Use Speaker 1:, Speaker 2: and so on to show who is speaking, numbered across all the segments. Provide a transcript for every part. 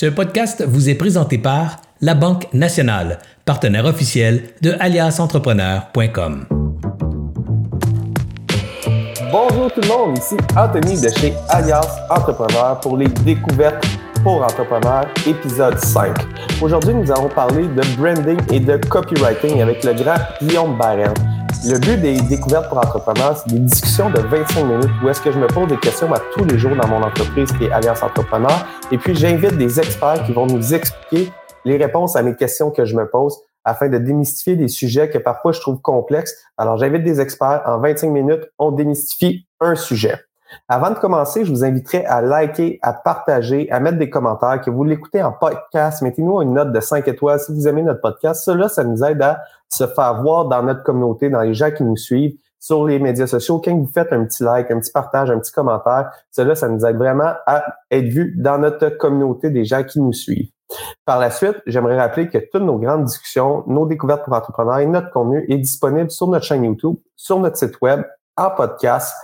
Speaker 1: Ce podcast vous est présenté par La Banque Nationale, partenaire officiel de aliasentrepreneur.com.
Speaker 2: Bonjour tout le monde, ici Anthony de chez Alias Entrepreneur pour les découvertes pour entrepreneurs, épisode 5. Aujourd'hui, nous allons parler de branding et de copywriting avec le grand Guillaume Barrel. Le but des découvertes pour entrepreneurs, c'est des discussions de 25 minutes où est-ce que je me pose des questions à tous les jours dans mon entreprise qui est Alliance Entrepreneur. Et puis, j'invite des experts qui vont nous expliquer les réponses à mes questions que je me pose afin de démystifier des sujets que parfois je trouve complexes. Alors, j'invite des experts. En 25 minutes, on démystifie un sujet. Avant de commencer, je vous inviterai à liker, à partager, à mettre des commentaires, que vous l'écoutez en podcast. Mettez-nous une note de 5 étoiles si vous aimez notre podcast. Cela, ça nous aide à se faire voir dans notre communauté, dans les gens qui nous suivent sur les médias sociaux. Quand vous faites un petit like, un petit partage, un petit commentaire, cela, ça nous aide vraiment à être vu dans notre communauté des gens qui nous suivent. Par la suite, j'aimerais rappeler que toutes nos grandes discussions, nos découvertes pour entrepreneurs et notre contenu est disponible sur notre chaîne YouTube, sur notre site web, en podcast.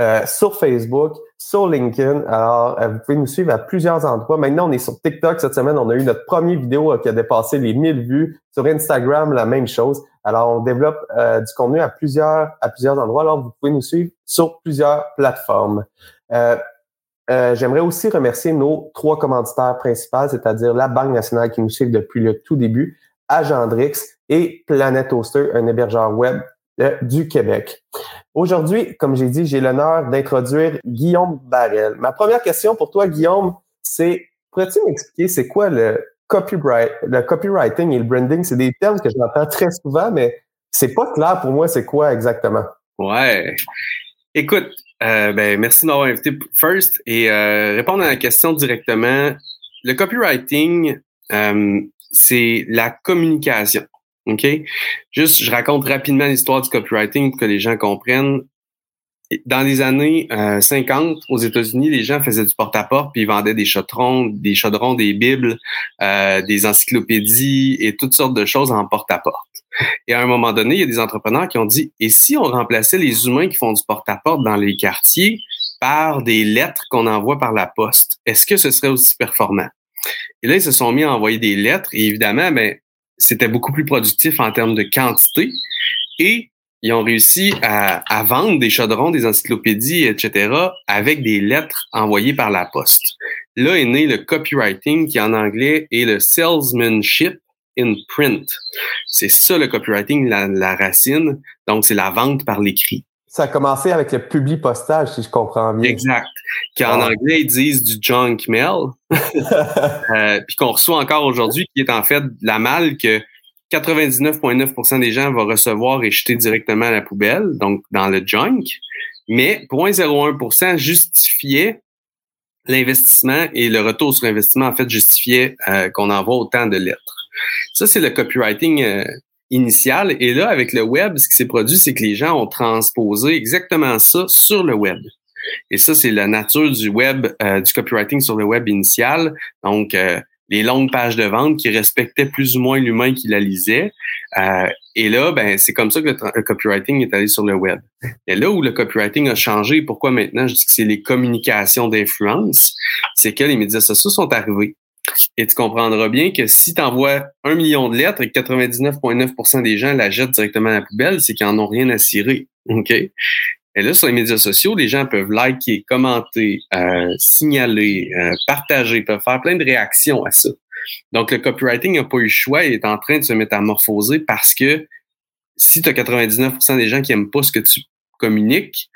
Speaker 2: Euh, sur Facebook, sur LinkedIn. Alors, euh, vous pouvez nous suivre à plusieurs endroits. Maintenant, on est sur TikTok. Cette semaine, on a eu notre première vidéo euh, qui a dépassé les 1000 vues. Sur Instagram, la même chose. Alors, on développe du contenu à plusieurs, à plusieurs endroits. Alors, vous pouvez nous suivre sur plusieurs plateformes. J'aimerais aussi remercier nos trois commanditaires principaux, c'est-à-dire la Banque nationale qui nous suit depuis le tout début, Agendrix et Planet Hoster, un hébergeur web du Québec. Aujourd'hui, comme j'ai dit, j'ai l'honneur d'introduire Guillaume Barrel. Ma première question pour toi, Guillaume, c'est pourrais-tu m'expliquer c'est quoi le copyright, le copywriting et le branding? C'est des termes que j'entends très souvent, mais c'est pas clair pour moi c'est quoi exactement.
Speaker 3: Ouais. Écoute, euh, ben, merci de m'avoir invité first et euh, répondre à la question directement. Le copywriting, euh, c'est la communication. OK? Juste, je raconte rapidement l'histoire du copywriting pour que les gens comprennent. Dans les années 50, euh, aux États-Unis, les gens faisaient du porte-à-porte puis ils vendaient des chaudrons, des chaudrons, des bibles, euh, des encyclopédies et toutes sortes de choses en porte-à-porte. Et à un moment donné, il y a des entrepreneurs qui ont dit et si on remplaçait les humains qui font du porte-à-porte dans les quartiers par des lettres qu'on envoie par la poste, est-ce que ce serait aussi performant? Et là, ils se sont mis à envoyer des lettres et évidemment, ben, c'était beaucoup plus productif en termes de quantité et ils ont réussi à, vendre des chaudrons, des encyclopédies, etc., avec des lettres envoyées par la poste. Là est né le copywriting, qui en anglais est le salesmanship in print. C'est ça le copywriting, la, la racine. Donc, c'est la vente par l'écrit.
Speaker 2: Ça a commencé avec le public postage, si je comprends bien.
Speaker 3: Exact. Qu'en ah. anglais, ils disent du junk mail. euh, puis qu'on reçoit encore aujourd'hui, qui est en fait la malle que 99,9% des gens vont recevoir et jeter directement à la poubelle, donc dans le junk. Mais 0,01% justifiait l'investissement et le retour sur investissement, en fait, justifiait euh, qu'on envoie autant de lettres. Ça, c'est le copywriting euh, initial. Et là, avec le web, ce qui s'est produit, c'est que les gens ont transposé exactement ça sur le web. Et ça, c'est la nature du web, euh, du copywriting sur le web initial. Donc, euh, les longues pages de vente qui respectaient plus ou moins l'humain qui la lisait. Euh, et là, ben, c'est comme ça que le, copywriting est allé sur le web. Et là où le copywriting a changé, pourquoi maintenant je dis que c'est les communications d'influence, c'est que les médias sociaux sont arrivés. Et tu comprendras bien que si tu envoies un million de lettres et que 99,9% des gens la jettent directement à la poubelle, c'est qu'ils n'en ont rien à cirer. OK? Et là, sur les médias sociaux, les gens peuvent liker, commenter, euh, signaler, euh, partager, peuvent faire plein de réactions à ça. Donc, le copywriting n'a pas eu le choix et est en train de se métamorphoser parce que si tu as 99% des gens qui n'aiment pas ce que tu communiques,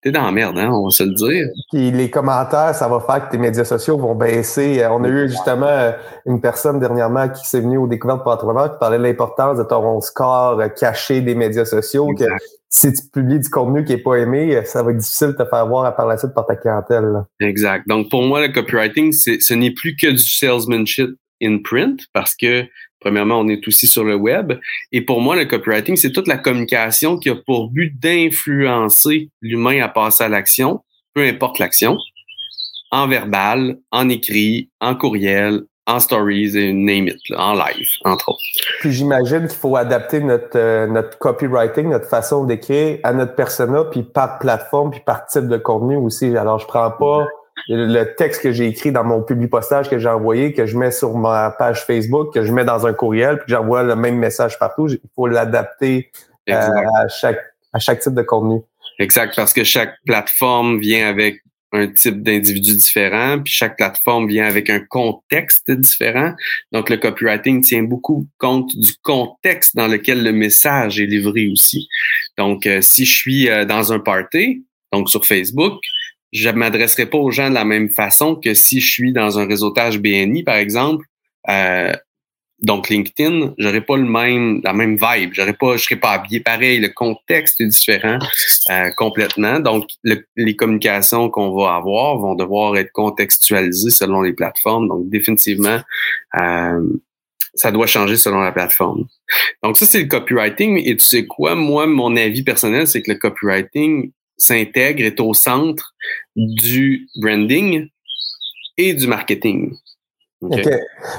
Speaker 3: T'es dans la merde, hein, on va se le dire.
Speaker 2: Puis les commentaires, ça va faire que tes médias sociaux vont baisser. Euh, on a eu justement euh, une personne dernièrement qui s'est venue aux découvertes pour entrepreneurs qui parlait de l'importance de ton score euh, caché des médias sociaux. Que si tu publies du contenu qui n'est pas aimé, ça va être difficile de te faire voir à par la suite par ta clientèle.
Speaker 3: Exact. Donc pour moi, le copywriting, ce n'est plus que du salesmanship in print parce que Premièrement, on est aussi sur le web. Et pour moi, le copywriting, c'est toute la communication qui a pour but d'influencer l'humain à passer à l'action, peu importe l'action, en verbal, en écrit, en courriel, en stories et name it, en live, entre autres.
Speaker 2: Puis j'imagine qu'il faut adapter notre, euh, notre copywriting, notre façon d'écrire à notre persona, puis par plateforme, puis par type de contenu aussi. Alors, je prends pas le texte que j'ai écrit dans mon public postage que j'ai envoyé, que je mets sur ma page Facebook, que je mets dans un courriel, puis que j'envoie le même message partout. Il faut l'adapter euh, à chaque à chaque type de contenu.
Speaker 3: Exact, parce que chaque plateforme vient avec un type d'individu différent, puis chaque plateforme vient avec un contexte différent. Donc, le copywriting tient beaucoup compte du contexte dans lequel le message est livré aussi. Donc, euh, si je suis euh, dans un party, donc sur Facebook, je m'adresserai pas aux gens de la même façon que si je suis dans un réseautage BNI, par exemple, euh, donc LinkedIn, j'aurais pas le même la même vibe, j'aurais pas je serais pas habillé pareil, le contexte est différent euh, complètement. Donc les communications qu'on va avoir vont devoir être contextualisées selon les plateformes. Donc définitivement euh, ça doit changer selon la plateforme. Donc ça c'est le copywriting et tu sais quoi? Moi mon avis personnel c'est que le copywriting s'intègre est au centre du branding et du marketing.
Speaker 2: OK.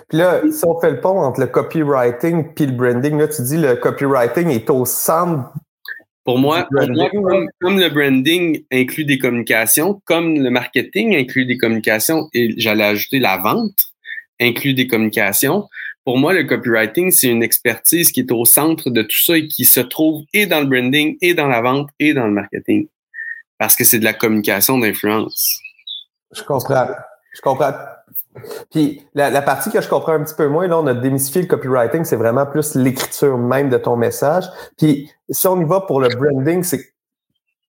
Speaker 2: Puis là, si on fait le pont entre le copywriting puis le branding, là, tu dis le copywriting est au centre.
Speaker 3: Pour moi, comme, le branding inclut des communications, comme le marketing inclut des communications, et j'allais ajouter la vente inclut des communications, pour moi, le copywriting, c'est une expertise qui est au centre de tout ça et qui se trouve et dans le branding, et dans la vente, et dans le marketing. Parce que c'est de la communication d'influence.
Speaker 2: Je comprends. Je comprends. Puis la, partie que je comprends un petit peu moins, là, on a démystifié le copywriting, c'est vraiment plus l'écriture même de ton message. Puis si on y va pour le branding, c'est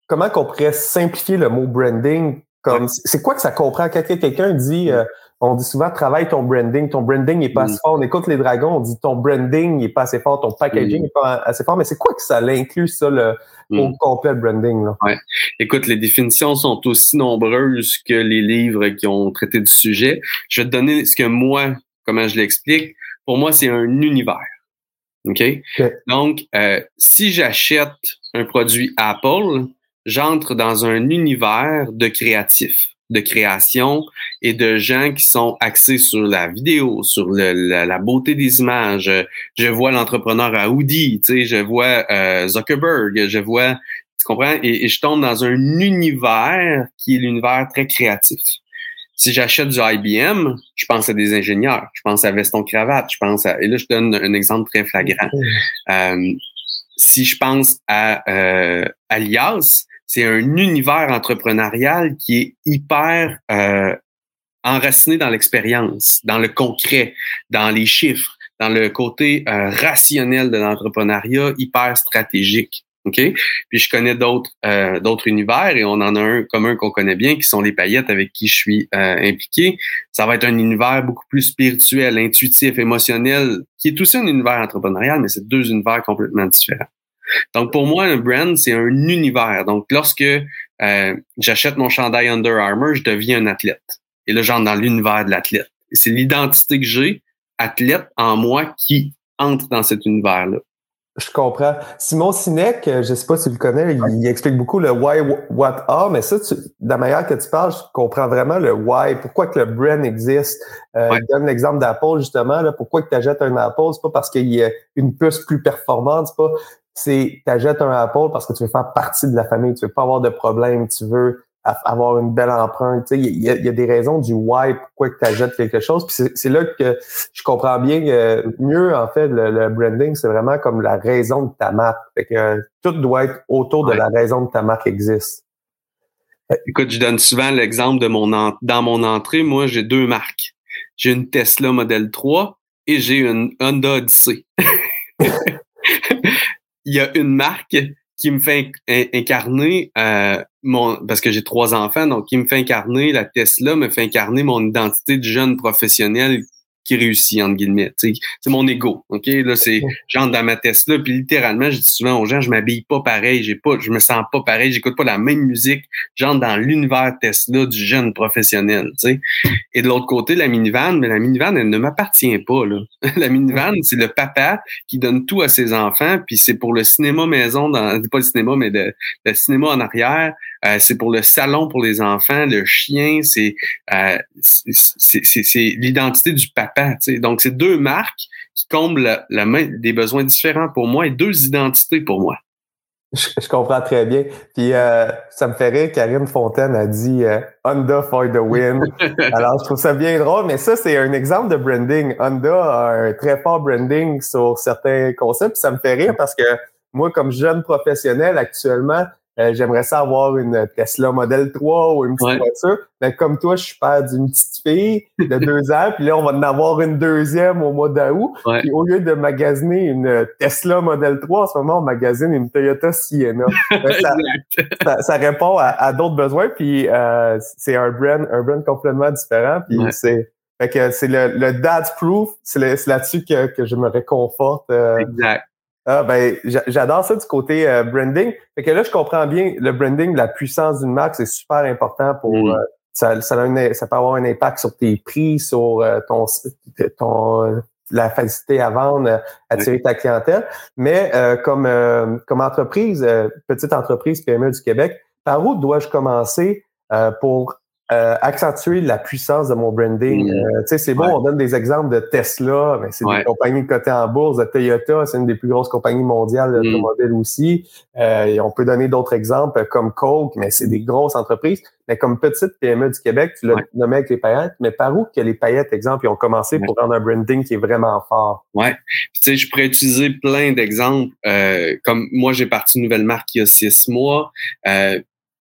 Speaker 2: comment qu'on pourrait simplifier le mot branding comme c'est quoi que ça comprend? Quand quelqu'un dit euh, on dit souvent travaille ton branding, ton branding est pas assez mm. fort. On écoute les dragons, on dit ton branding est pas assez fort, ton packaging mm. est pas assez fort. Mais c'est quoi que ça l'inclut ça le mm. complet branding là?
Speaker 3: Ouais. Écoute, les définitions sont aussi nombreuses que les livres qui ont traité du sujet. Je vais te donner ce que moi, comment je l'explique. Pour moi, c'est un univers. OK? Donc, euh, si j'achète un produit Apple, j'entre dans un univers de créatifs de création et de gens qui sont axés sur la vidéo, sur la, beauté des images. Je vois l'entrepreneur à Audi, tu sais, je vois euh, Zuckerberg, je vois, tu comprends? Et, je tombe dans un univers qui est l'univers très créatif. Si j'achète du IBM, je pense à des ingénieurs, je pense à veston cravate, je pense à, et là je donne un exemple très flagrant. Euh, si je pense à euh, Alias, c'est un univers entrepreneurial qui est hyper euh, enraciné dans l'expérience, dans le concret, dans les chiffres, dans le côté euh, rationnel de l'entrepreneuriat, hyper stratégique. OK? Puis je connais d'autres euh, d'autres univers et on en a un commun qu'on connaît bien, qui sont les paillettes avec qui je suis impliqué. Ça va être un univers beaucoup plus spirituel, intuitif, émotionnel, qui est aussi un univers entrepreneurial, mais c'est deux univers complètement différents. Donc, pour moi, un brand, c'est un univers. Donc, lorsque euh, j'achète mon chandail Under Armour, je deviens un athlète. Et là, j'entre dans l'univers de l'athlète. C'est l'identité que j'ai, athlète, en moi, qui entre dans cet univers-là.
Speaker 2: Je comprends. Simon Sinek, euh, je ne sais pas si tu le connais, il, explique beaucoup le why, what are, mais ça, tu, de la manière que tu parles, je comprends vraiment le why, pourquoi que le brand existe. Euh, Je donne l'exemple d'Apple, justement, là, pourquoi que tu achètes un Apple, c'est pas parce qu'il y a une puce plus performante, c'est pas c'est t'achètes un Apple parce que tu veux faire partie de la famille, tu veux pas avoir de problème, tu veux avoir une belle empreinte. Il y, a, des raisons du why, pourquoi tu achètes quelque chose. Puis c'est là que je comprends bien que mieux, en fait, le, branding, c'est vraiment comme la raison de ta marque. Fait que tout doit être autour de la raison de ta marque existe.
Speaker 3: Écoute, je donne souvent l'exemple de mon dans mon entrée, moi, j'ai deux marques. J'ai une Tesla Model 3 et j'ai une Honda Odyssey. il y a une marque qui me fait incarner euh, mon parce que j'ai trois enfants, donc qui me fait incarner la Tesla, me fait incarner mon identité de jeune professionnel qui réussit, entre guillemets. C'est mon ego. OK? Là, c'est j'entre dans ma Tesla, puis littéralement, je dis souvent aux gens, je m'habille pas pareil, j'ai pas, je me sens pas pareil, j'écoute pas la même musique, j'entre dans l'univers Tesla du jeune professionnel. Et de l'autre côté, la minivan, mais la minivan, elle ne m'appartient pas. Là. la minivan, c'est le papa qui donne tout à ses enfants, puis c'est pour le cinéma maison, dans, pas le cinéma, mais le cinéma en arrière, euh, c'est pour le salon pour les enfants, le chien, c'est euh, c'est l'identité du papa. Donc, c'est deux marques qui comblent la, main, des besoins différents pour moi et deux identités pour moi.
Speaker 2: Je, comprends très bien. Puis euh, ça me fait rire, Karine Fontaine a dit euh, Honda for the win. Alors je trouve ça bien drôle, mais ça, c'est un exemple de branding. Honda a un très fort branding sur certains concepts. Puis ça me fait rire parce que moi, comme jeune professionnel actuellement, euh, j'aimerais ça avoir une Tesla Model 3 ou une petite voiture. Mais comme toi, je suis père d'une petite fille de deux ans, puis là, on va en avoir une deuxième au mois d'août. Puis au lieu de magasiner une Tesla Model 3, en ce moment, on magasine une Toyota Sienna. ça, ça, répond à, d'autres besoins, puis euh, c'est un brand, un brand complètement différent. Puis c'est fait que c'est le, le dad's proof, c'est là-dessus que, que je me réconforte. Euh,
Speaker 3: exact.
Speaker 2: Ah ben j'adore ça du côté euh, branding. Fait que là, je comprends bien le branding, la puissance d'une marque, c'est super important pour mm. euh, ça, ça, ça, peut avoir un impact sur tes prix, sur euh, ton, ton la facilité à vendre, attirer ta clientèle. Mais comme comme entreprise, petite entreprise PME du Québec, par où dois-je commencer pour euh, accentuer la puissance de mon branding. Mm. Euh, tu sais, c'est bon, on donne des exemples de Tesla, mais c'est des compagnies cotées en bourse. De Toyota, c'est une des plus grosses compagnies mondiales mm. d'automobiles aussi. Euh, et on peut donner d'autres exemples comme Coke, mais c'est des grosses entreprises. Mais comme petite PME du Québec, tu l'as nommé avec les paillettes, mais par où que les paillettes, exemple, ils ont commencé pour rendre un branding qui est vraiment fort?
Speaker 3: Ouais. Tu sais, je pourrais utiliser plein d'exemples. comme moi, j'ai parti une nouvelle marque il y a six mois.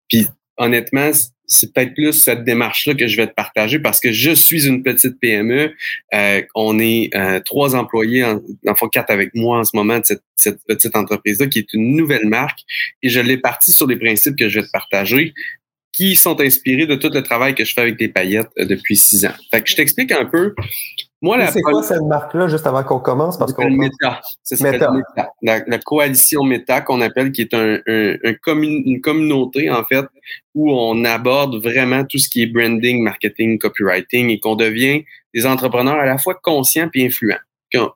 Speaker 3: Puis honnêtement, c'est peut-être plus cette démarche-là que je vais te partager parce que je suis une petite PME. Euh, on est euh, trois employés, en, enfin quatre avec moi en ce moment de cette, petite entreprise-là qui est une nouvelle marque et je l'ai partie sur les principes que je vais te partager qui sont inspirés de tout le travail que je fais avec des paillettes euh, depuis six ans. Fait que je t'explique un peu
Speaker 2: moi, c'est quoi cette marque-là, juste avant qu'on commence? Parce qu'on
Speaker 3: Meta. Meta. La, la, coalition Meta qu'on appelle, qui est un, un, une communauté, en fait, où on aborde vraiment tout ce qui est branding, marketing, copywriting et qu'on devient des entrepreneurs à la fois conscients et influents.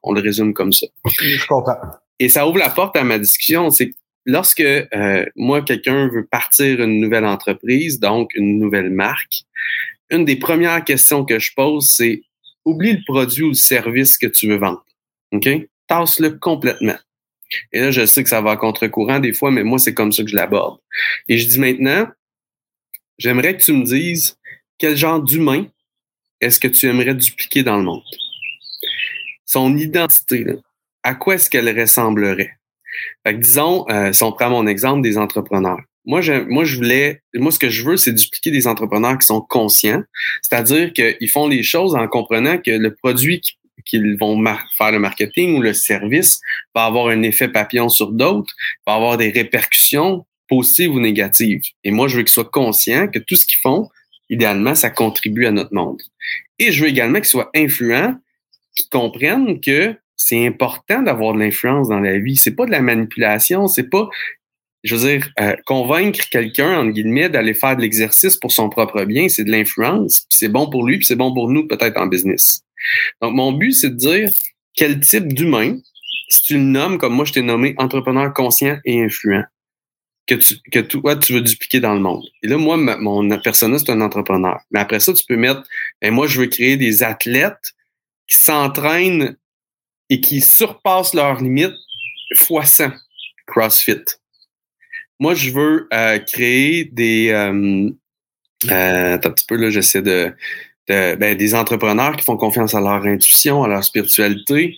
Speaker 3: On le résume comme ça.
Speaker 2: Je comprends.
Speaker 3: Et ça ouvre la porte à ma discussion. C'est lorsque euh, moi, quelqu'un veut partir une nouvelle entreprise, donc une nouvelle marque, une des premières questions que je pose, c'est oublie le produit ou le service que tu veux vendre. OK? Tasse-le complètement. Et là, je sais que ça va à contre-courant des fois, mais moi, c'est comme ça que je l'aborde. Et je dis maintenant, j'aimerais que tu me dises quel genre d'humain est-ce que tu aimerais dupliquer dans le monde? Son identité, à quoi est-ce qu'elle ressemblerait? Fait que disons, euh, si on prend mon exemple des entrepreneurs. Moi, je, moi, je voulais, moi, ce que je veux, c'est dupliquer des entrepreneurs qui sont conscients, c'est-à-dire qu'ils font les choses en comprenant que le produit qu'ils vont faire le marketing ou le service va avoir un effet papillon sur d'autres, va avoir des répercussions positives ou négatives. Et moi, je veux qu'ils soient conscients que tout ce qu'ils font, idéalement, ça contribue à notre monde. Et je veux également qu'ils soient influents, qu'ils comprennent que c'est important d'avoir de l'influence dans la vie. C'est pas de la manipulation, c'est pas je veux dire, euh, convaincre quelqu'un, en guillemets, d'aller faire de l'exercice pour son propre bien, c'est de l'influence. C'est bon pour lui, puis c'est bon pour nous, peut-être en business. Donc, mon but, c'est de dire quel type d'humain, si tu le nommes comme moi, je t'ai nommé entrepreneur conscient et influent, que tu, que toi, tu veux dupliquer dans le monde. Et là, moi, mon persona, c'est un entrepreneur. Mais après ça, tu peux mettre, ben, moi, je veux créer des athlètes qui s'entraînent et qui surpassent leurs limites fois 100 CrossFit. Moi, je veux euh, créer des. Euh, euh, un petit peu, là, j'essaie de. ben, des entrepreneurs qui font confiance à leur intuition, à leur spiritualité.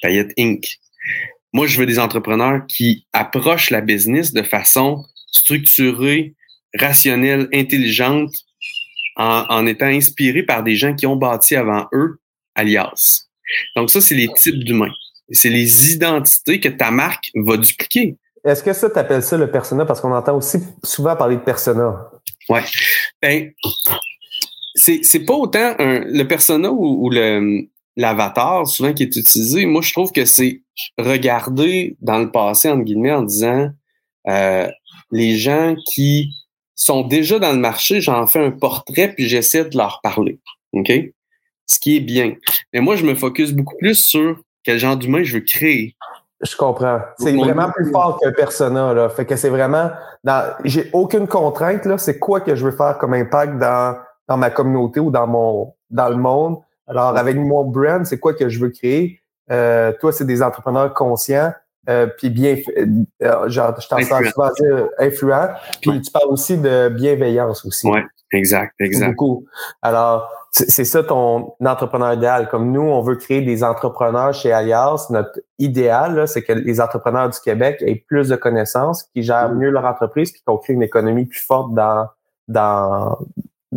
Speaker 3: Payette Inc. Moi, je veux des entrepreneurs qui approchent la business de façon structurée, rationnelle, intelligente, en, en étant inspirés par des gens qui ont bâti avant eux, alias. Donc, ça, c'est les types d'humains. C'est les identités que ta marque va dupliquer.
Speaker 2: Est-ce que ça, t'appelles ça le persona? Parce qu'on entend aussi souvent parler de persona.
Speaker 3: Ouais. Ben, c'est pas autant le persona ou, l'avatar souvent qui est utilisé. Moi, je trouve que c'est regarder dans le passé, entre guillemets, en disant euh, les gens qui sont déjà dans le marché, j'en fais un portrait puis j'essaie de leur parler. OK? Ce qui est bien. Mais moi, je me focus beaucoup plus sur quel genre d'humain je veux créer.
Speaker 2: Je comprends. C'est vraiment plus fort que persona. Là. Fait que c'est vraiment dans. J'ai aucune contrainte. là. C'est quoi que je veux faire comme impact dans, dans ma communauté ou dans mon dans le monde? Alors, avec mon brand, c'est quoi que je veux créer? Euh, toi, c'est des entrepreneurs conscients. euh, puis bien, euh, genre, je t'en souvent dire influent, puis tu parles aussi de bienveillance aussi.
Speaker 3: Oui, exact, exact.
Speaker 2: Beaucoup. Alors, c'est ça ton entrepreneur idéal. Comme nous, on veut créer des entrepreneurs chez Alias. Notre idéal, c'est que les entrepreneurs du Québec aient plus de connaissances, qui gèrent mm. mieux leur entreprise, puis qu'on crée une économie plus forte dans, dans,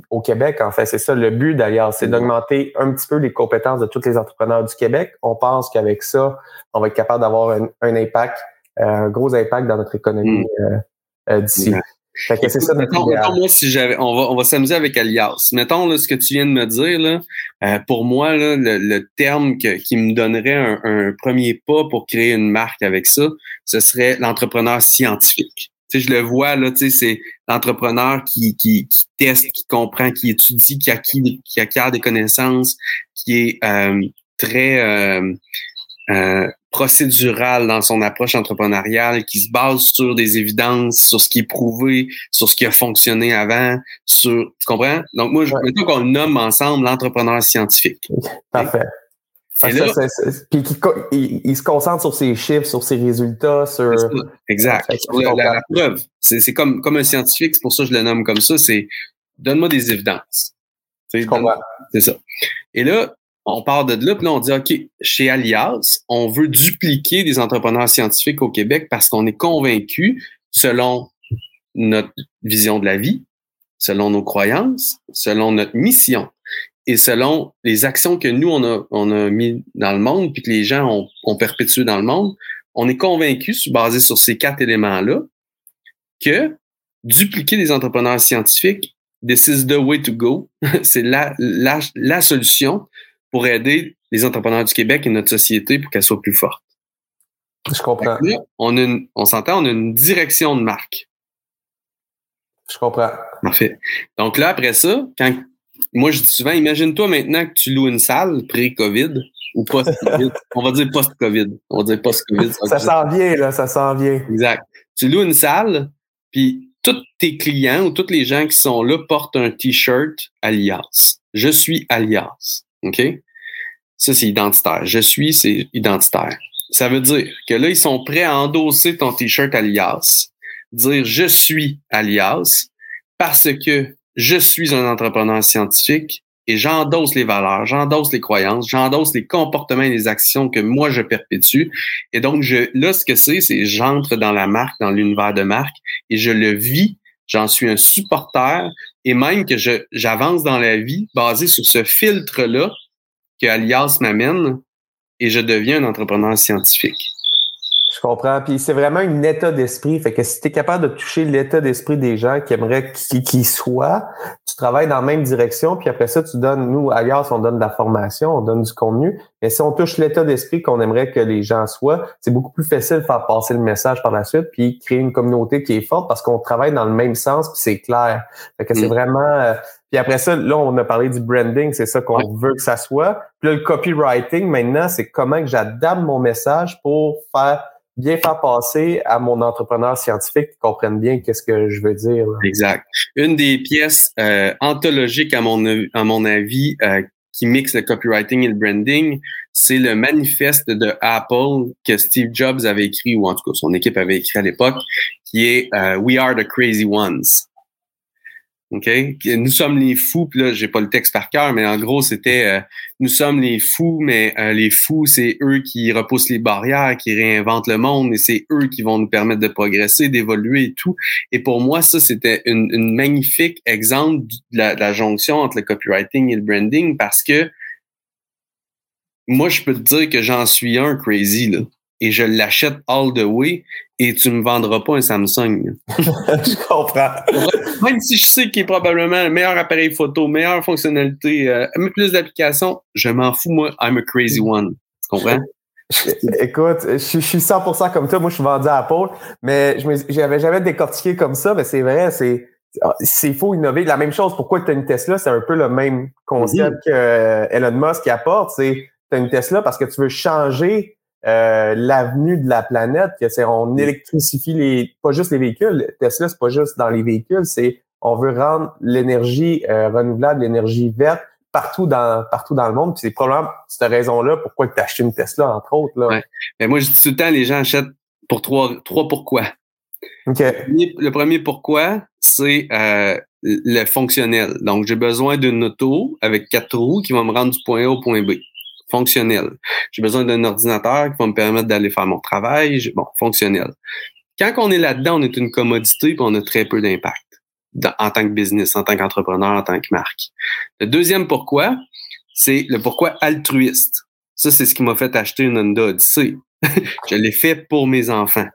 Speaker 2: au Québec, en fait. C'est ça le but d'ailleurs, c'est d'augmenter un petit peu les compétences de tous les entrepreneurs du Québec. On pense qu'avec ça, on va être capable d'avoir un, impact, euh, un gros impact dans notre économie mm. euh, euh, d'ici.
Speaker 3: Fait que c'est ça mettons, moi, si j'avais, on va, on va s'amuser avec Alias. Mettons là, ce que tu viens de me dire là, pour moi là, le, terme qui me donnerait un, un, premier pas pour créer une marque avec ça, ce serait l'entrepreneur scientifique je le vois, là, tu sais, c'est l'entrepreneur qui, qui, qui, teste, qui comprend, qui étudie, qui acquiert, qui acquiert des connaissances, qui est euh, très euh, procédural dans son approche entrepreneuriale, qui se base sur des évidences, sur ce qui est prouvé, sur ce qui a fonctionné avant, sur, tu comprends? Donc, moi, je ouais. qu'on le nomme ensemble l'entrepreneur scientifique.
Speaker 2: Parfait. Puis il, se concentre sur ses chiffres, sur ses résultats, sur.
Speaker 3: Exact. la, preuve. C'est comme, comme un scientifique, c'est pour ça que je le nomme comme ça, c'est donne-moi des évidences. C'est ça. Et là, on part de là, puis là, on dit OK, chez Alias, on veut dupliquer des entrepreneurs scientifiques au Québec parce qu'on est convaincu, selon notre vision de la vie, selon nos croyances, selon notre mission, et selon les actions que nous, on a, on a mis dans le monde, puis que les gens ont, ont perpétué dans le monde, on est convaincu, basé sur ces quatre éléments-là, que dupliquer des entrepreneurs scientifiques, this is the way to go. C'est la, la, la solution pour aider les entrepreneurs du Québec et notre société pour qu'elle soit plus forte.
Speaker 2: Je comprends.
Speaker 3: on, on s'entend, on a une direction de marque.
Speaker 2: Je comprends.
Speaker 3: Parfait. Donc là, après ça, quand moi, je dis souvent, imagine-toi maintenant que tu loues une salle pré-COVID ou post-COVID. On va dire post-COVID. On va dire post-COVID.
Speaker 2: Ça s'en vient, là, ça s'en vient.
Speaker 3: Exact. Tu loues une salle, puis tous tes clients ou tous les gens qui sont là portent un T-shirt Alias. Je suis Alias. OK? Ça, c'est identitaire. Je suis, c'est identitaire. Ça veut dire que là, ils sont prêts à endosser ton T-shirt Alias, dire je suis Alias, parce que je suis un entrepreneur scientifique et j'endosse les valeurs, j'endosse les croyances, j'endosse les comportements et les actions que moi je perpétue. Et donc, je, là, ce que c'est, c'est j'entre dans la marque, dans l'univers de marque et je le vis. J'en suis un supporter et même que je, j'avance dans la vie basé sur ce filtre-là que Alias m'amène et je deviens un entrepreneur scientifique.
Speaker 2: Je comprends. Puis c'est vraiment un état d'esprit. Fait que si tu es capable de toucher l'état d'esprit des gens qui aimeraient qu'ils soient, tu travailles dans la même direction. Puis après ça, tu donnes, nous, ailleurs, on donne de la formation, on donne du contenu. Mais si on touche l'état d'esprit qu'on aimerait que les gens soient, c'est beaucoup plus facile de faire passer le message par la suite, puis créer une communauté qui est forte parce qu'on travaille dans le même sens, puis c'est clair. Fait que c'est mm. vraiment... Euh, puis après ça, là, on a parlé du branding, c'est ça qu'on veut que ça soit. Puis là, le copywriting, maintenant, c'est comment que j'adapte mon message pour faire bien faire passer à mon entrepreneur scientifique qui comprenne bien qu'est-ce que je veux dire.
Speaker 3: Exact. Une des pièces euh, anthologiques à mon à mon avis euh, qui mixe le copywriting et le branding, c'est le manifeste de Apple que Steve Jobs avait écrit ou en tout cas son équipe avait écrit à l'époque, qui est euh, We are the crazy ones. OK? Nous sommes les fous, puis là, j'ai pas le texte par cœur, mais en gros, c'était euh, nous sommes les fous, mais euh, les fous, c'est eux qui repoussent les barrières, qui réinventent le monde, et c'est eux qui vont nous permettre de progresser, d'évoluer et tout. Et pour moi, ça, c'était une, une, magnifique exemple de la, de la jonction entre le copywriting et le branding parce que moi, je peux te dire que j'en suis un crazy, là et je l'achète all the way et tu me vendras pas un Samsung.
Speaker 2: je comprends.
Speaker 3: Même si je sais qu'il est probablement le meilleur appareil photo, meilleure fonctionnalité, euh, plus d'applications, je m'en fous, moi, I'm a crazy one. Tu comprends?
Speaker 2: Écoute, je, suis 100% comme toi. Moi, je suis vendu à Apple, mais je n'avais jamais décortiqué comme ça, mais c'est vrai, c'est c'est faut innover. La même chose, pourquoi tu as une Tesla, c'est un peu le même concept que euh, Elon Musk apporte. C'est tu as une Tesla parce que tu veux changer euh, l'avenue de la planète, que c'est on électrifie les pas juste les véhicules. Tesla, c'est pas juste dans les véhicules, c'est on veut rendre l'énergie euh, renouvelable, l'énergie verte partout dans partout dans le monde. Puis c'est probablement cette raison-là pourquoi tu as acheté une Tesla, entre autres. Là.
Speaker 3: Mais moi, je dis tout le temps, les gens achètent pour trois, trois pourquoi. Le, premier, pourquoi, c'est euh, le fonctionnel. Donc, j'ai besoin d'une auto avec quatre roues qui va me rendre du point A au point B. Fonctionnel. J'ai besoin d'un ordinateur qui va me permettre d'aller faire mon travail. Bon, fonctionnel. Quand on est là-dedans, on est une commodité et on a très peu d'impact en tant que business, en tant qu'entrepreneur, en tant que marque. Le deuxième pourquoi, c'est le pourquoi altruiste. Ça, c'est ce qui m'a fait acheter une Honda Odyssey. je l'ai fait pour mes enfants.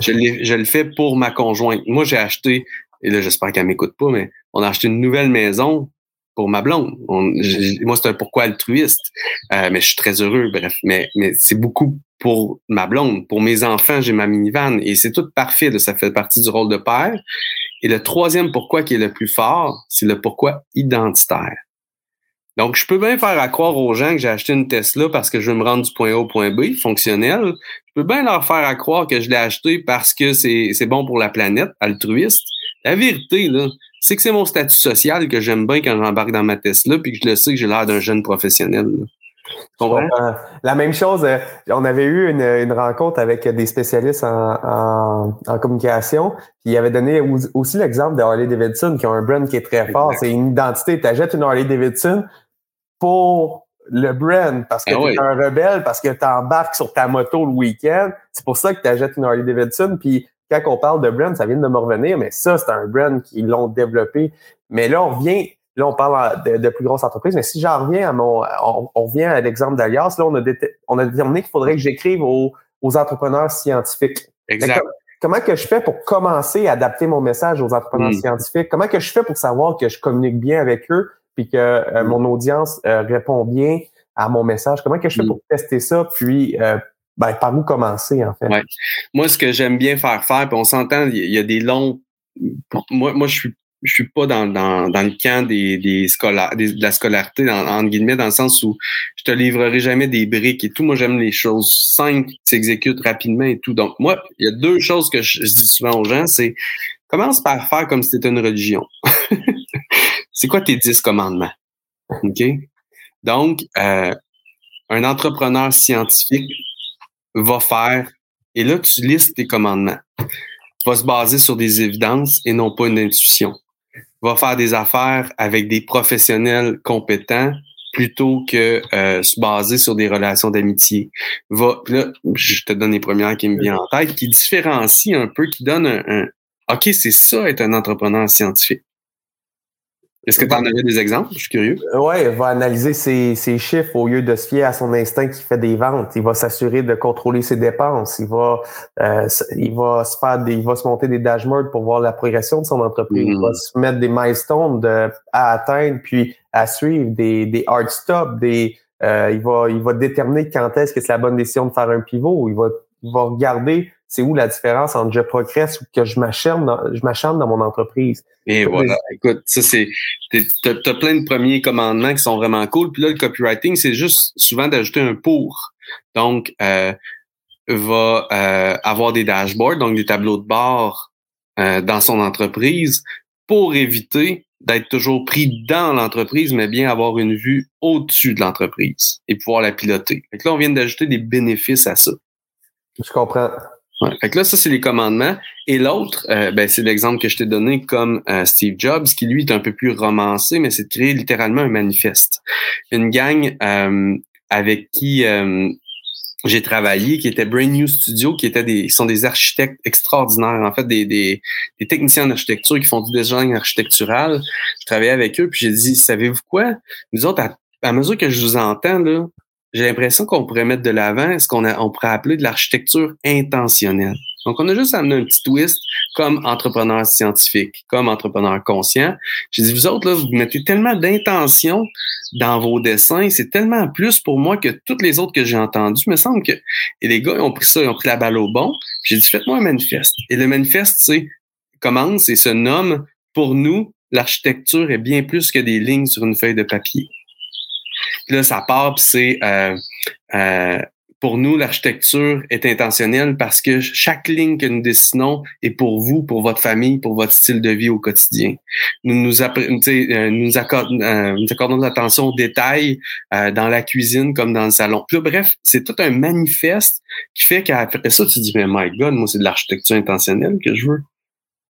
Speaker 3: Je, je le fais pour ma conjointe. Moi, j'ai acheté, et là, j'espère qu'elle m'écoute pas, mais on a acheté une nouvelle maison pour ma blonde. moi, c'est un pourquoi altruiste. Euh, mais je suis très heureux, bref. Mais, c'est beaucoup pour ma blonde. Pour mes enfants, j'ai ma minivan. Et c'est tout parfait. ça fait partie du rôle de père. Et le troisième pourquoi qui est le plus fort, c'est le pourquoi identitaire. Donc, je peux bien faire à croire aux gens que j'ai acheté une Tesla parce que je veux me rendre du point A au point B, fonctionnel. Je peux bien leur faire à croire que je l'ai acheté parce que c'est bon pour la planète, altruiste. La vérité, là, c'est que c'est mon statut social que j'aime bien quand j'embarque dans ma Tesla puis que je le sais que j'ai l'air d'un jeune professionnel.
Speaker 2: La même chose, euh, on avait eu une, rencontre avec des spécialistes en, communication qui avaient donné aussi l'exemple de Harley Davidson, qui ont un brand qui est très fort. C'est une identité. Tu achètes une Harley Davidson pour le brand, parce que ah tu es un rebelle, parce que tu embarques sur ta moto le week-end. C'est pour ça que tu achètes une Harley Davidson. Puis quand on parle de brand, ça vient de me revenir, mais ça, c'est un brand qui l'ont développé. Mais là, on revient, là, on parle de, plus grosses entreprises, mais si j'en reviens à mon, on, revient à l'exemple d'Alias, là, on a, on a déterminé qu'il faudrait que j'écrive aux, aux entrepreneurs scientifiques.
Speaker 3: Exact.
Speaker 2: Comment que je fais pour commencer à adapter mon message aux entrepreneurs hmm. scientifiques? Comment que je fais pour savoir que je communique bien avec eux? puis que euh, mon audience euh, répond bien à mon message? Comment que je fais mm. pour tester ça? Puis euh, ben, par où commencer, en fait?
Speaker 3: Moi, ce que j'aime bien faire faire, puis on s'entend, il y a des longs. Moi, moi je suis je suis pas dans, dans, dans le camp des, des scolaires, de la scolarité, dans, entre guillemets, dans le sens où je te livrerai jamais des briques et tout. Moi, j'aime les choses simples qui s'exécutent rapidement et tout. Donc, moi, il y a deux choses que je, je dis souvent aux gens, c'est commence par faire comme si c'était une religion. c'est quoi tes dix commandements? OK? Donc, euh, un entrepreneur scientifique va faire, et là, tu listes tes commandements. Va se baser sur des évidences et non pas une intuition. Va faire des affaires avec des professionnels compétents plutôt que euh, se baser sur des relations d'amitié. Va, là, je te donne les premières qui me viennent en tête, qui différencient un peu, qui donnent un, un OK, c'est ça être un entrepreneur scientifique. Est-ce que tu en avais des exemples? Je suis curieux.
Speaker 2: Euh, oui, il va analyser ses, chiffres au lieu de se fier à son instinct qui fait des ventes. Il va s'assurer de contrôler ses dépenses. Il va, euh, il va se faire des, il va se monter des dashboards pour voir la progression de son entreprise. Il va mm. se mettre des milestones à atteindre puis à suivre, des, des hard stops, des, euh, il va, il va déterminer quand est-ce que c'est la bonne décision de faire un pivot. Il va, il va regarder c'est où la différence entre je progresse ou que je m'acharne dans, je m'acharne dans mon entreprise?
Speaker 3: Et voilà. Écoute, ça, c'est, t'as, as plein de premiers commandements qui sont vraiment cool. Puis là, le copywriting, c'est juste souvent d'ajouter un pour. Donc, euh, va euh, avoir des dashboards, donc des tableaux de bord euh, dans son entreprise pour éviter d'être toujours pris dans l'entreprise, mais bien avoir une vue au-dessus de l'entreprise et pouvoir la piloter. Fait là, on vient d'ajouter des bénéfices à ça.
Speaker 2: Je comprends.
Speaker 3: Ouais. Fait que là, ça, c'est les commandements. Et l'autre, euh, ben, c'est l'exemple que je t'ai donné comme euh, Steve Jobs, qui lui est un peu plus romancé, mais c'est de créer littéralement un manifeste. Une gang euh, avec qui j'ai travaillé, qui était Brain New Studio, qui étaient des, sont des architectes extraordinaires, en fait, des, des, des techniciens en architecture qui font du design architectural. Je travaillais avec eux, puis j'ai dit, savez-vous quoi? Nous autres, à, à mesure que je vous entends, là, j'ai l'impression qu'on pourrait mettre de l'avant ce qu'on on pourrait appeler de l'architecture intentionnelle. Donc, on a juste amené un petit twist comme entrepreneur scientifique, comme entrepreneur conscient. J'ai dit, vous autres, là, vous mettez tellement d'intention dans vos dessins, c'est tellement plus pour moi que toutes les autres que j'ai entendues. Il me semble que, et les gars, ils ont pris ça, ils ont pris la balle au bon. J'ai dit, faites-moi un manifeste. Et le manifeste, c'est, commence et se nomme, pour nous, l'architecture est bien plus que des lignes sur une feuille de papier là, ça part, puis c'est euh, euh, pour nous, l'architecture est intentionnelle parce que chaque ligne que nous dessinons est pour vous, pour votre famille, pour votre style de vie au quotidien. Nous nous, euh, accordons, euh, nous accordons de l'attention aux détails dans la cuisine comme dans le salon. bref, c'est tout un manifeste qui fait qu'après ça, tu dis, mais my God, moi, c'est de l'architecture intentionnelle que je veux.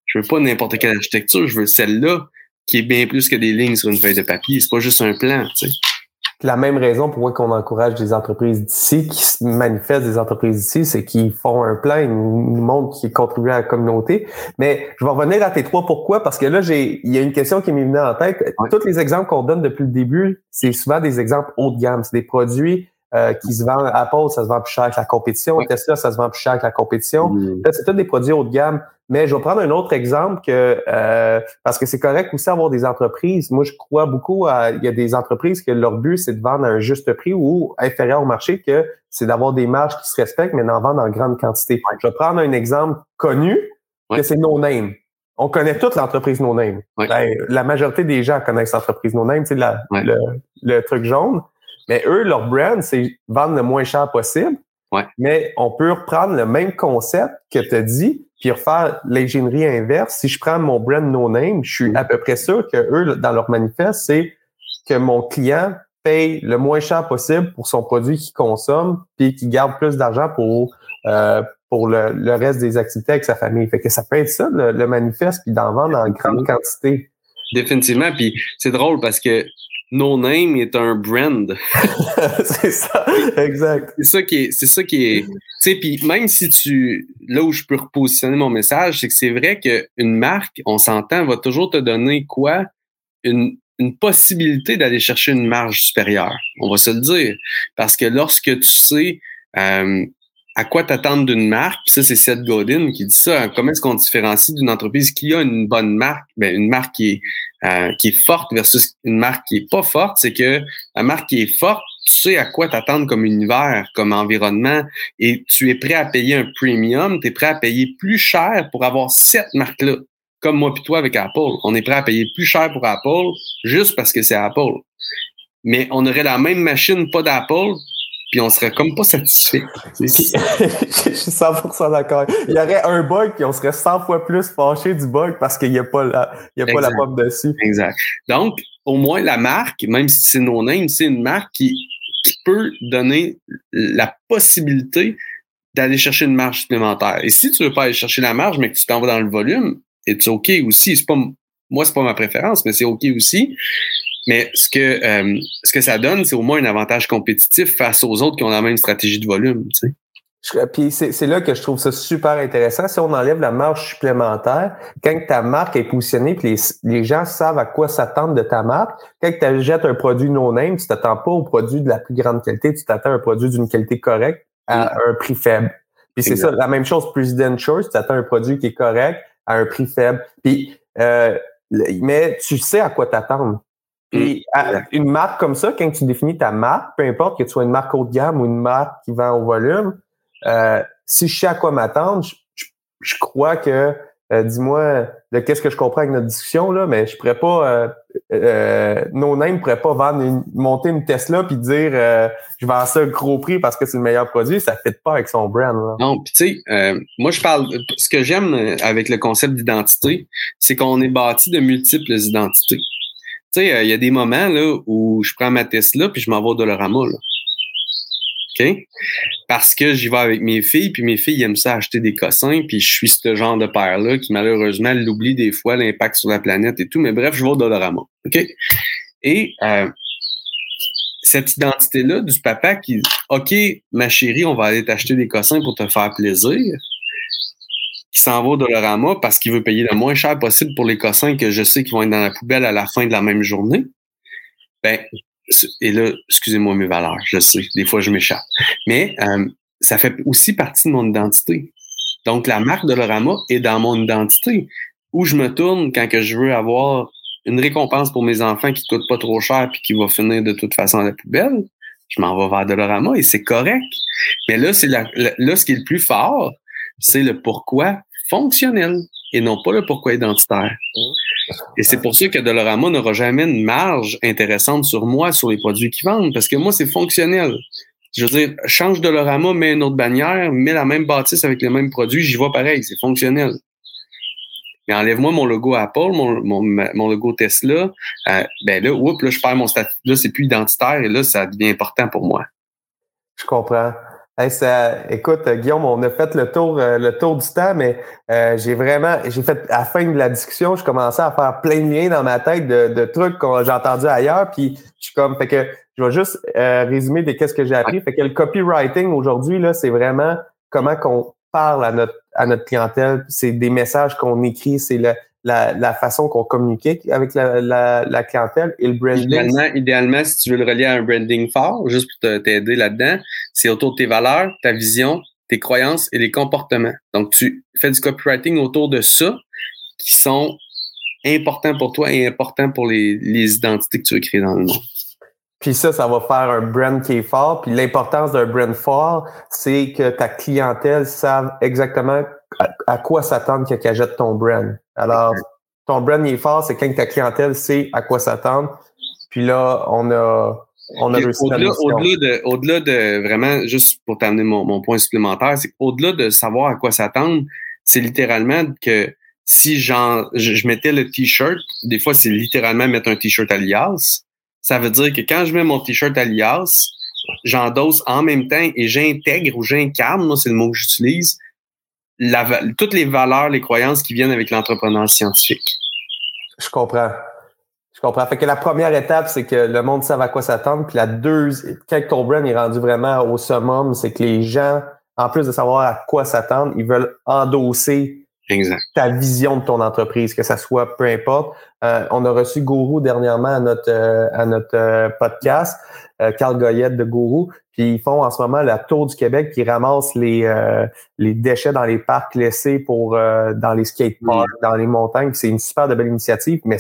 Speaker 3: Je veux pas n'importe quelle architecture, je veux celle-là qui est bien plus que des lignes sur une feuille de papier. C'est pas juste un plan, tu sais
Speaker 2: la même raison pour qu'on encourage des entreprises d'ici, qui se manifestent des entreprises d'ici, c'est qu'ils font un plan, ils nous montrent qu'ils contribuent à la communauté. Mais je vais revenir à tes trois pourquoi, parce que là, j'ai, il y a une question qui m'est venue en tête. Tous les exemples qu'on donne depuis le début, c'est souvent des exemples haut de gamme. C'est des produits euh, qui se vendent. Apple, ça se vend plus cher que la compétition. Tesla, ça se vend plus cher que la compétition. Mm. c'est tous des produits haut de gamme. Mais je vais prendre un autre exemple que euh, parce que c'est correct aussi avoir des entreprises. Moi, je crois beaucoup à il y a des entreprises que leur but c'est de vendre à un juste prix ou inférieur au marché, que c'est d'avoir des marges qui se respectent, mais d'en vendre en grande quantité. Je vais prendre un exemple connu que c'est No Name. On connaît toute l'entreprise No Name. Ben, la majorité des gens connaissent l'entreprise No Name, c'est le, le truc jaune. Mais eux, leur brand, c'est vendre le moins cher possible. Mais on peut reprendre le même concept que tu as dit, puis refaire l'ingénierie inverse. Si je prends mon brand no name, je suis à peu près sûr que eux, dans leur manifeste, c'est que mon client paye le moins cher possible pour son produit qu'il consomme, puis qu'il garde plus d'argent pour euh, pour le, reste des activités avec sa famille. Fait que ça peut être ça, le, le manifeste, puis d'en vendre en grande quantité.
Speaker 3: Définitivement. Puis c'est drôle parce que No Name est un brand.
Speaker 2: c'est ça, exact.
Speaker 3: C'est ça qui est, c'est ça qui est, tu sais, puis même si tu, là où je peux repositionner mon message, c'est que c'est vrai qu'une marque, on s'entend, va toujours te donner quoi? Une, une possibilité d'aller chercher une marge supérieure. On va se le dire. Parce que lorsque tu sais, euh, à quoi t'attendre d'une marque, puis ça c'est Seth Godin qui dit ça, comment est-ce qu'on différencie d'une entreprise qui a une bonne marque, ben, une marque qui est euh, qui est forte versus une marque qui est pas forte, c'est que la marque qui est forte, tu sais à quoi t'attendre comme univers, comme environnement, et tu es prêt à payer un premium, tu es prêt à payer plus cher pour avoir cette marque-là. Comme moi puis toi avec Apple. On est prêt à payer plus cher pour Apple juste parce que c'est Apple. Mais on aurait la même machine, pas d'Apple, puis on serait comme pas satisfait.
Speaker 2: je suis 100% d'accord. Il y aurait un bug, puis on serait 100 fois plus fâché du bug parce qu'il n'y a pas la, il y a pas la pomme dessus.
Speaker 3: Exact. Donc, au moins, la marque, même si c'est non name, c'est une marque qui, qui peut donner la possibilité d'aller chercher une marge supplémentaire. Et si tu veux pas aller chercher la marge, mais que tu t'en vas dans le volume, c'est OK aussi. C'est pas, moi, c'est pas ma préférence, mais c'est OK aussi. Mais ce que, euh, ce que ça donne, c'est au moins un avantage compétitif face aux autres qui ont la même stratégie de volume. Tu
Speaker 2: sais. Puis c'est là que je trouve ça super intéressant. Si on enlève la marge supplémentaire, quand ta marque est positionnée, puis les, les gens savent à quoi s'attendre de ta marque, quand tu jettes un produit no-name, tu t'attends pas au produit de la plus grande qualité, tu t'attends à un produit d'une qualité correcte à mm. un prix faible. Puis c'est ça, la même chose, President Choice, tu t'attends un produit qui est correct à un prix faible. Puis, euh, mais tu sais à quoi t'attendre. Et mm. une marque comme ça, quand tu définis ta marque, peu importe que tu sois une marque haut de gamme ou une marque qui vend au volume, euh, si je sais à quoi m'attendre, je, crois que, euh, dis-moi, de qu'est-ce que je comprends avec notre discussion, là, mais je pourrais pas, euh, euh no name pourrait pas vendre une, monter une Tesla puis dire, je vends ça gros prix parce que c'est le meilleur produit, ça fait pas avec son brand. Là.
Speaker 3: Non, puis tu sais, moi je parle, ce que j'aime avec le concept d'identité, c'est qu'on est bâti de multiples identités euh, il y a des moments là, où je prends ma Tesla puis je m'en vais au Dolorama. Parce que j'y vais avec mes filles, puis mes filles aiment ça acheter des cossins, puis je suis ce genre de père-là qui, malheureusement, l'oublie des fois, l'impact sur la planète et tout. Mais bref, je vais au Dolorama. Et euh, cette identité-là du papa qui OK, ma chérie, on va aller t'acheter des cossins pour te faire plaisir qui s'en va au Dolorama parce qu'il veut payer le moins cher possible pour les cossins que je sais qu'ils vont être dans la poubelle à la fin de la même journée, ben, et là, excusez-moi mes valeurs, je sais, des fois je m'échappe. Mais euh, ça fait aussi partie de mon identité. Donc, la marque Dolorama est dans mon identité. Où je me tourne quand que je veux avoir une récompense pour mes enfants qui coûte pas trop cher puis qui va finir de toute façon à la poubelle, je m'en vais vers Dolorama et c'est correct. Mais là, c'est là, ce qui est le plus fort, c'est le pourquoi fonctionnel et non pas le pourquoi identitaire. Et c'est pour ça que Dolorama n'aura jamais une marge intéressante sur moi, sur les produits qu'ils vendent, parce que moi, c'est fonctionnel. Je veux dire, change de l'orama, mets une autre bannière, mets la même bâtisse avec le même produit, j'y vois pareil, c'est fonctionnel. Mais enlève-moi mon logo Apple, mon, mon, mon logo Tesla, euh, ben là, oups, là, je perds mon statut. Là, c'est plus identitaire et là, ça devient important pour moi.
Speaker 2: Je comprends. Ça, écoute, Guillaume, on a fait le tour, euh, le tour du temps, mais euh, j'ai vraiment, j'ai fait à la fin de la discussion, je commençais à faire plein de liens dans ma tête de, de trucs que j'ai entendus ailleurs, puis je suis comme, fait que je vais juste euh, résumer de qu'est-ce que j'ai appris. Fait que le copywriting aujourd'hui là, c'est vraiment comment qu'on parle à notre à notre clientèle, c'est des messages qu'on écrit, c'est le, la, la façon qu'on communique avec la, la, la, clientèle et le branding.
Speaker 3: Idéalement, idéalement, si tu veux le relier à un branding fort, juste pour t'aider là-dedans, c'est autour de tes valeurs, ta vision, tes croyances et les comportements. Donc, tu fais du copywriting autour de ça qui sont importants pour toi et importants pour les, les identités que tu veux créer dans le monde.
Speaker 2: Puis ça, ça va faire un brand qui est fort. Puis l'importance d'un brand fort, c'est que ta clientèle savent exactement à, quoi s'attendre quand elle jette ton brand. Alors, ton brand est fort, c'est quand ta clientèle sait à quoi s'attendre. Puis là, on a, on a réussi
Speaker 3: au-delà, au-delà, de, au-delà de vraiment, juste pour t'amener mon, mon point supplémentaire, c'est qu'au-delà de savoir à quoi s'attendre, c'est littéralement que si genre, je, je mettais le t-shirt, des fois, c'est littéralement mettre un t-shirt alias. Ça veut dire que quand je mets mon t-shirt alias, j'endosse en même temps et j'intègre ou j'incarne, moi c'est le mot que j'utilise, la, toutes les valeurs, les croyances qui viennent avec l'entrepreneur scientifique.
Speaker 2: Je comprends. Je comprends. Fait que la première étape, c'est que le monde sait à quoi s'attendre. Puis la deuxième, quand ton brand est rendu vraiment au summum, c'est que les gens, en plus de savoir à quoi s'attendre, ils veulent endosser
Speaker 3: Exact.
Speaker 2: ta vision de ton entreprise, que ça soit peu importe. Euh, on a reçu Gourou dernièrement à notre euh, à notre euh, podcast, Carl Goyette de Gourou, puis ils font en ce moment la tour du Québec, qui ramassent les les déchets dans les parcs laissés pour dans les skateparks, dans les montagnes. C'est une super de belle initiative, mais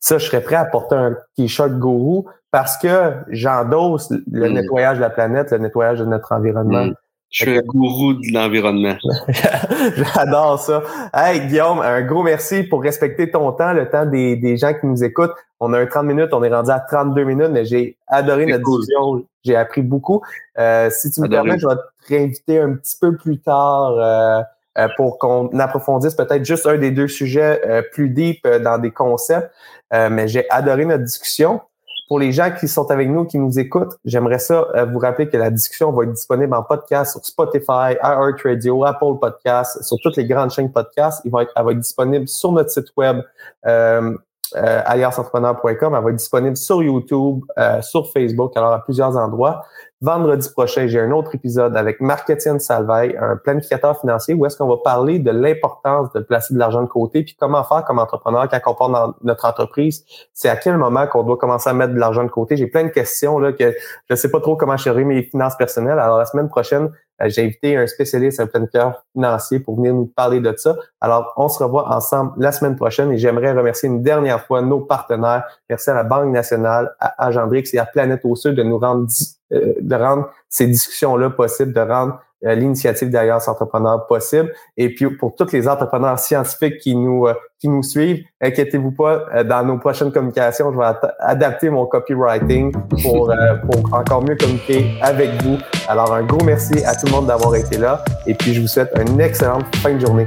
Speaker 2: ça, je serais prêt à porter un t-shirt Gourou parce que j'endosse le mm. nettoyage de la planète, le nettoyage de notre environnement. Mm.
Speaker 3: Je suis un gourou de l'environnement.
Speaker 2: J'adore ça. Hey, Guillaume, un gros merci pour respecter ton temps, le temps des, des gens qui nous écoutent. On a un 30 minutes, on est rendu à 32 minutes, mais j'ai adoré notre discussion. J'ai appris beaucoup. Euh, si tu me permets, je vais te réinviter un petit peu plus tard euh, euh, pour qu'on approfondisse peut-être juste un des deux sujets plus deep dans des concepts. mais j'ai adoré notre discussion. Pour les gens qui sont avec nous, qui nous écoutent, j'aimerais ça euh, vous rappeler que la discussion va être disponible en podcast sur Spotify, iHeartRadio, Apple Podcasts, sur toutes les grandes chaînes podcast. Il va être, elle va être disponible sur notre site web euh, euh, aliasentrepreneur.com. Elle va être disponible sur YouTube, euh, sur Facebook, alors à plusieurs endroits. Vendredi prochain, j'ai un autre épisode avec Marc-Étienne Salveille, un planificateur financier, où est-ce qu'on va parler de l'importance de placer de l'argent de côté, puis comment faire comme entrepreneur quand on part dans notre entreprise. C'est à quel moment qu'on doit commencer à mettre de l'argent de côté. J'ai plein de questions là que je ne sais pas trop comment gérer mes finances personnelles. Alors la semaine prochaine, j'ai invité un spécialiste, un planificateur financier pour venir nous parler de ça. Alors, on se revoit ensemble la semaine prochaine et j'aimerais remercier une dernière fois nos partenaires. Merci à la Banque nationale, à Agendrix et à Planète au Sud de nous rendre, euh, de rendre ces discussions-là possibles, de rendre euh, l'initiative d'Alliance Entrepreneur possible. Et puis pour tous les entrepreneurs scientifiques qui nous euh, qui nous suivent, inquiétez-vous pas, euh, dans nos prochaines communications, je vais adapter mon copywriting pour, pour encore mieux communiquer avec vous. Alors un gros merci à tout le monde d'avoir été là et puis je vous souhaite une excellente fin de journée.